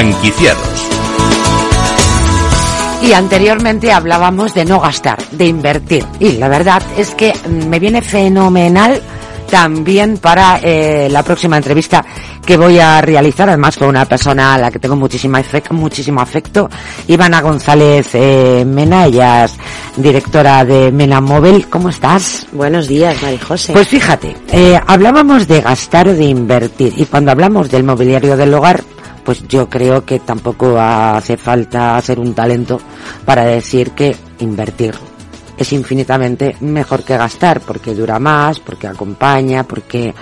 Franquiciados. Y anteriormente hablábamos de no gastar, de invertir. Y la verdad es que me viene fenomenal también para eh, la próxima entrevista que voy a realizar, además con una persona a la que tengo muchísima muchísimo afecto, Ivana González eh, Mena, ella es directora de Mena Móvil. ¿Cómo estás? Buenos días, María José. Pues fíjate, eh, hablábamos de gastar o de invertir, y cuando hablamos del mobiliario del hogar, pues yo creo que tampoco hace falta ser un talento para decir que invertir es infinitamente mejor que gastar porque dura más, porque acompaña, porque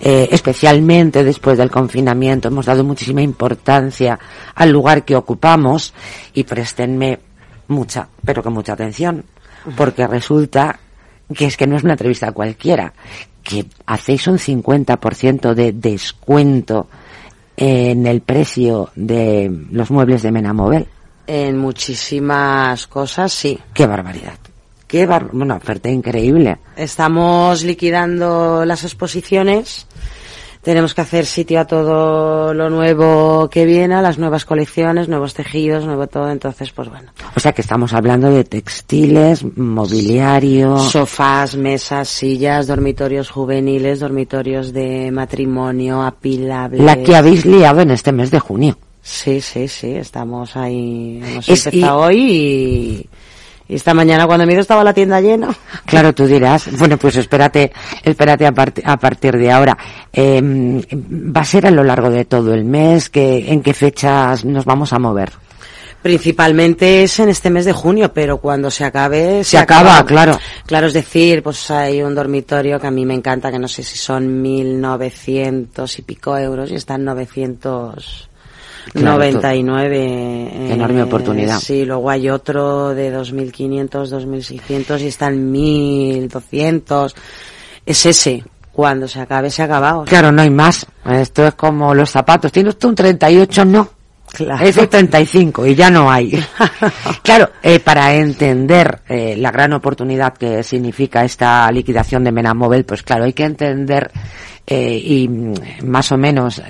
eh, especialmente después del confinamiento hemos dado muchísima importancia al lugar que ocupamos y préstenme mucha, pero con mucha atención, porque resulta que es que no es una entrevista cualquiera, que hacéis un 50% de descuento en el precio de los muebles de Menamobel. En muchísimas cosas, sí. Qué barbaridad. Qué bar bueno, oferta increíble. Estamos liquidando las exposiciones. Tenemos que hacer sitio a todo lo nuevo que viene, a las nuevas colecciones, nuevos tejidos, nuevo todo. Entonces, pues bueno. O sea que estamos hablando de textiles, mobiliario. Sofás, mesas, sillas, dormitorios juveniles, dormitorios de matrimonio, apilables. La que habéis liado en este mes de junio. Sí, sí, sí. Estamos ahí. Hemos empezado hoy y y esta mañana cuando me he ido estaba la tienda llena. Claro, tú dirás, bueno, pues espérate, espérate a, a partir de ahora. Eh, ¿Va a ser a lo largo de todo el mes? que ¿En qué fechas nos vamos a mover? Principalmente es en este mes de junio, pero cuando se acabe... Se, acaba, claro. Claro, es decir, pues hay un dormitorio que a mí me encanta, que no sé si son 1.900 y pico euros y están 900 99. enorme oportunidad. Sí, luego hay otro de 2.500, 2.600 y están 1.200. Es ese. Cuando se acabe, se ha acabado. Claro, no hay más. Esto es como los zapatos. ¿Tienes tú un 38? No. Claro. Es el 35 y ya no hay. claro, eh, para entender eh, la gran oportunidad que significa esta liquidación de Menamóvil, pues claro, hay que entender eh, y mm, más o menos, eh,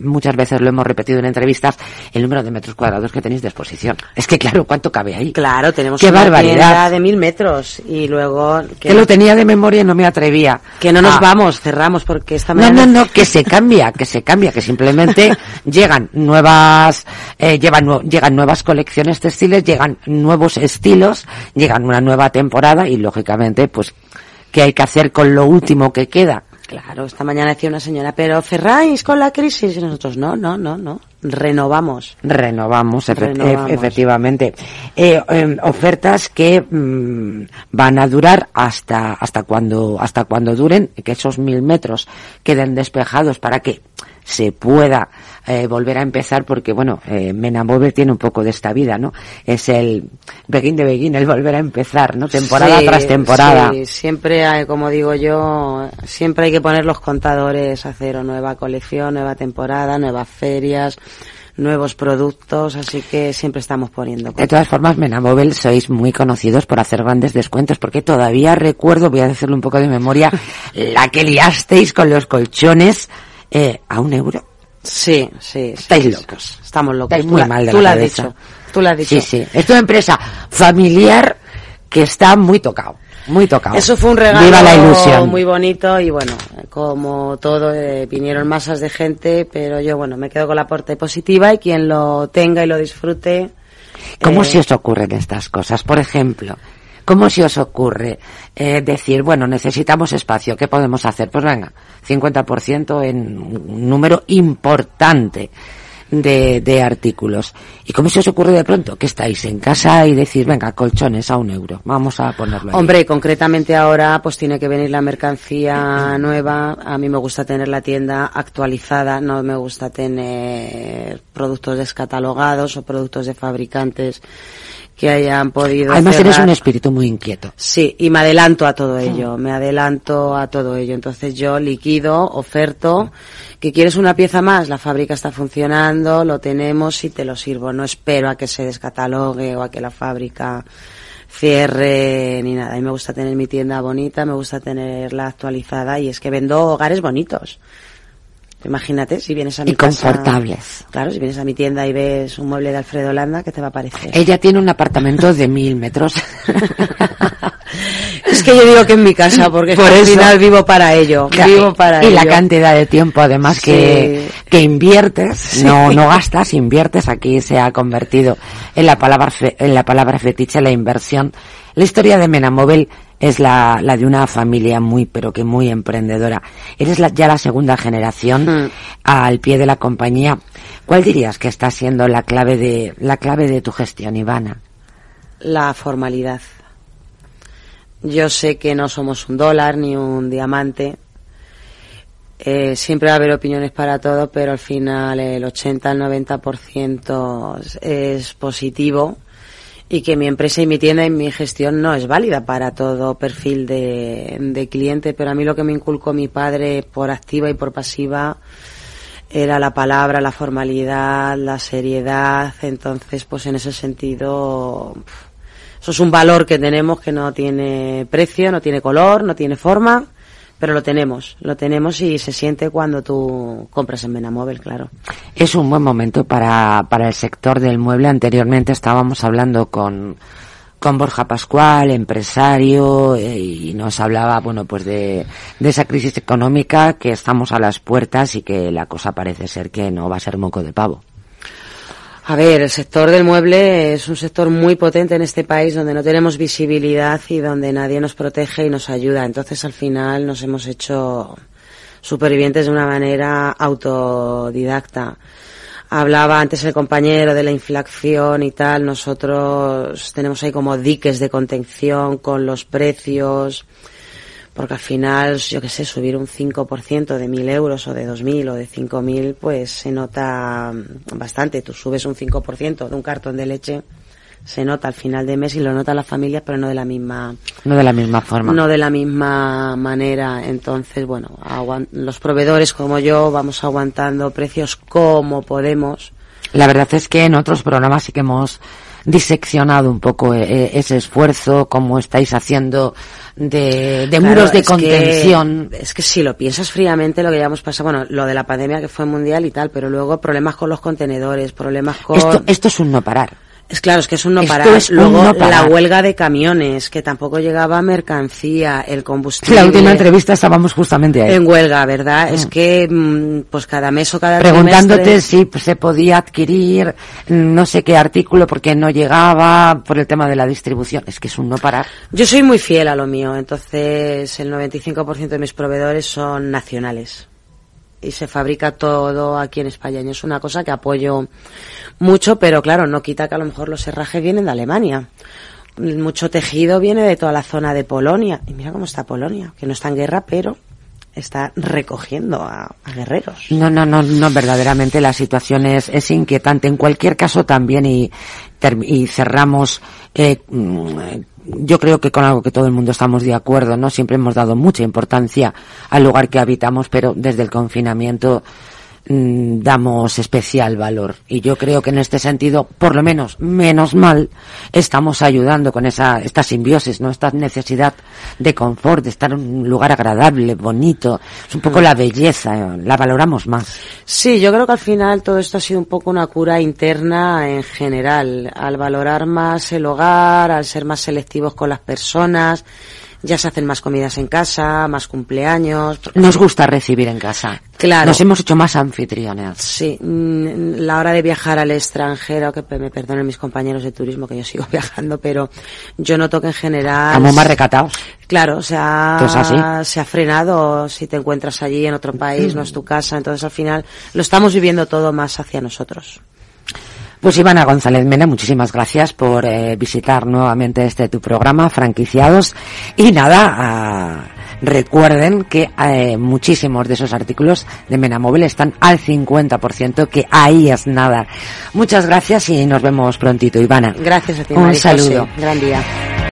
muchas veces lo hemos repetido en entrevistas, el número de metros cuadrados que tenéis de exposición. Es que claro, ¿cuánto cabe ahí? Claro, tenemos Qué una barbaridad. de mil metros y luego... Que, lo tenía de memoria y no me atrevía. Que no nos Ah. vamos, cerramos porque esta No, mañana... no, no, que se cambia, que se cambia, que simplemente llegan nuevas, eh, llevan, llegan nuevas colecciones textiles, llegan nuevos estilos, llegan una nueva temporada y lógicamente, pues, ¿qué hay que hacer con lo último que queda? Claro, esta mañana decía una señora, pero cerráis con la crisis y nosotros no, no, no, no, renovamos. Renovamos, efe- Renovamos. efectivamente. Eh, em, ofertas que mm, van a durar hasta hasta cuando hasta cuando duren, que esos mil metros queden despejados para que se pueda eh, volver a empezar porque bueno eh, Menamóvil tiene un poco de esta vida no es el begin de begin el volver a empezar no temporada Sí, tras temporada sí, siempre hay, como digo yo, siempre hay que poner los contadores a cero, nueva colección, nueva temporada, nuevas ferias, nuevos productos, así que siempre estamos poniendo. De todas formas, Menamóvil sois muy conocidos por hacer grandes descuentos, porque todavía recuerdo, voy a decirlo un poco de memoria, la que liasteis con los colchones eh, a un euro. Sí, sí. Estáis sí. locos. Estamos locos. Estáis muy la- mal de Tú la lo has dicho. Tú lo has dicho. Sí, sí. Es una empresa familiar que está muy tocado. Muy tocado. Eso fue un regalo Viva la ilusión. muy bonito y bueno, como todo, eh, vinieron masas de gente, pero yo bueno, me quedo con la parte positiva y quien lo tenga y lo disfrute. ¿Cómo eh, se os ocurren estas cosas? Por ejemplo, ¿cómo se os ocurre eh, decir, bueno, necesitamos espacio, ¿qué podemos hacer? Pues venga, 50% en un número importante de, de artículos. ¿Y cómo se os ocurre de pronto que estáis en casa y decir, venga, colchones a un euro, vamos a ponerlo ahí? Hombre, concretamente ahora pues tiene que venir la mercancía nueva. A mí me gusta tener la tienda actualizada, no me gusta tener productos descatalogados o productos de fabricantes que hayan podido Además tienes cerrar. un espíritu muy inquieto. Sí, y me adelanto a todo ello, me adelanto a todo ello. Entonces yo liquido, oferto, que quieres una pieza más, la fábrica está funcionando, lo tenemos y te lo sirvo. No espero a que se descatalogue o a que la fábrica cierre ni nada. A mí me gusta tener mi tienda bonita, me gusta tenerla actualizada y es que vendo hogares bonitos. Imagínate si vienes a mi y confortables. Claro, si vienes a mi tienda y ves un mueble de Alfredo Landa, ¿qué te va a parecer? Ella tiene un apartamento de mil metros. es que yo digo que en mi casa, porque Por al final vivo para ello. vivo para y la cantidad de tiempo, además, que, que inviertes, no, no gastas, inviertes. Aquí se ha convertido en la palabra, en la palabra fetiche la inversión. La historia de Menamóvil es la, la de una familia muy, pero que muy emprendedora. Eres la, ya la segunda generación hmm. al pie de la compañía. ¿Cuál dirías que está siendo la clave de, la clave de tu gestión, Ivana? La formalidad. Yo sé que no somos un dólar ni un diamante. Eh, siempre va a haber opiniones para todo, pero al final el 80 al 90% es positivo y que mi empresa y mi tienda y mi gestión no es válida para todo perfil de, de cliente, pero a mí lo que me inculcó mi padre por activa y por pasiva era la palabra, la formalidad, la seriedad, entonces pues en ese sentido eso es un valor que tenemos que no tiene precio, no tiene color, no tiene forma pero lo tenemos, lo tenemos y se siente cuando tú compras en Benamóvil, claro. Es un buen momento para, para el sector del mueble. Anteriormente estábamos hablando con, con Borja Pascual, empresario, eh, y nos hablaba, bueno, pues de, de esa crisis económica que estamos a las puertas y que la cosa parece ser que no va a ser moco de pavo. A ver, el sector del mueble es un sector muy potente en este país donde no tenemos visibilidad y donde nadie nos protege y nos ayuda. Entonces al final nos hemos hecho supervivientes de una manera autodidacta. Hablaba antes el compañero de la inflación y tal. Nosotros tenemos ahí como diques de contención con los precios porque al final, yo qué sé, subir un 5% de 1.000 euros o de 2.000 o de 5.000, pues se nota bastante. Tú subes un 5% de un cartón de leche, se nota al final de mes y lo nota las familias, pero no de la misma... No de la misma forma. No de la misma manera. Entonces, bueno, los proveedores como yo vamos aguantando precios como podemos. La verdad es que en otros programas sí que hemos diseccionado un poco eh, eh, ese esfuerzo, cómo estáis haciendo de, muros de contención. es que si lo piensas fríamente, lo que ya hemos pasado, bueno, lo de la pandemia que fue mundial y tal, pero luego problemas con los contenedores, problemas con... Esto, esto es un no parar. Es claro, es que es un no parar. Luego la huelga de camiones, que tampoco llegaba mercancía, el combustible. La última entrevista estábamos justamente ahí. En huelga, ¿verdad? Es mm. que mm, pues cada mes o cada Preguntándote si se podía adquirir mm, no sé qué artículo porque no llegaba por el tema de la distribución. Es que es un no parar. Yo soy muy fiel a lo mío, entonces el 95% de mis proveedores son nacionales y se fabrica todo aquí en España. Y es una cosa que apoyo mucho, pero claro, no quita que a lo mejor los herrajes vienen de Alemania. Mucho tejido viene de toda la zona de Polonia. Y mira cómo está Polonia, que no está en guerra, pero está recogiendo a, guerreros. No, no, no, no, verdaderamente la situación es, es inquietante. En cualquier caso también y, y cerramos eh, yo creo que con algo que todo el mundo estamos de acuerdo, ¿no? Siempre hemos dado mucha importancia al lugar que habitamos, pero desde el confinamiento Mm, damos especial valor. Y yo creo que en este sentido, por lo menos, menos mal, estamos ayudando con esa, esta simbiosis, ¿no? Esta necesidad de confort, de estar en un lugar agradable, bonito. Es un poco mm. la belleza, la valoramos más. Sí, yo creo que al final todo esto ha sido un poco una cura interna en general. Al valorar más el hogar, al ser más selectivos con las personas, ya se hacen más comidas en casa, más cumpleaños. Nos gusta recibir en casa. Claro. Nos hemos hecho más anfitriones. Sí, mm, la hora de viajar al extranjero, que me perdonen mis compañeros de turismo, que yo sigo viajando, pero yo noto que en general... Estamos más recatados. Claro, o sea, se ha frenado si te encuentras allí en otro país, no es tu casa, entonces al final lo estamos viviendo todo más hacia nosotros. Pues Ivana González Mena, muchísimas gracias por eh, visitar nuevamente este tu programa, franquiciados. Y nada, ah, recuerden que eh, muchísimos de esos artículos de Mena Móvil están al 50%, que ahí es nada. Muchas gracias y nos vemos prontito, Ivana. Gracias a ti, Un saludo. Gran día.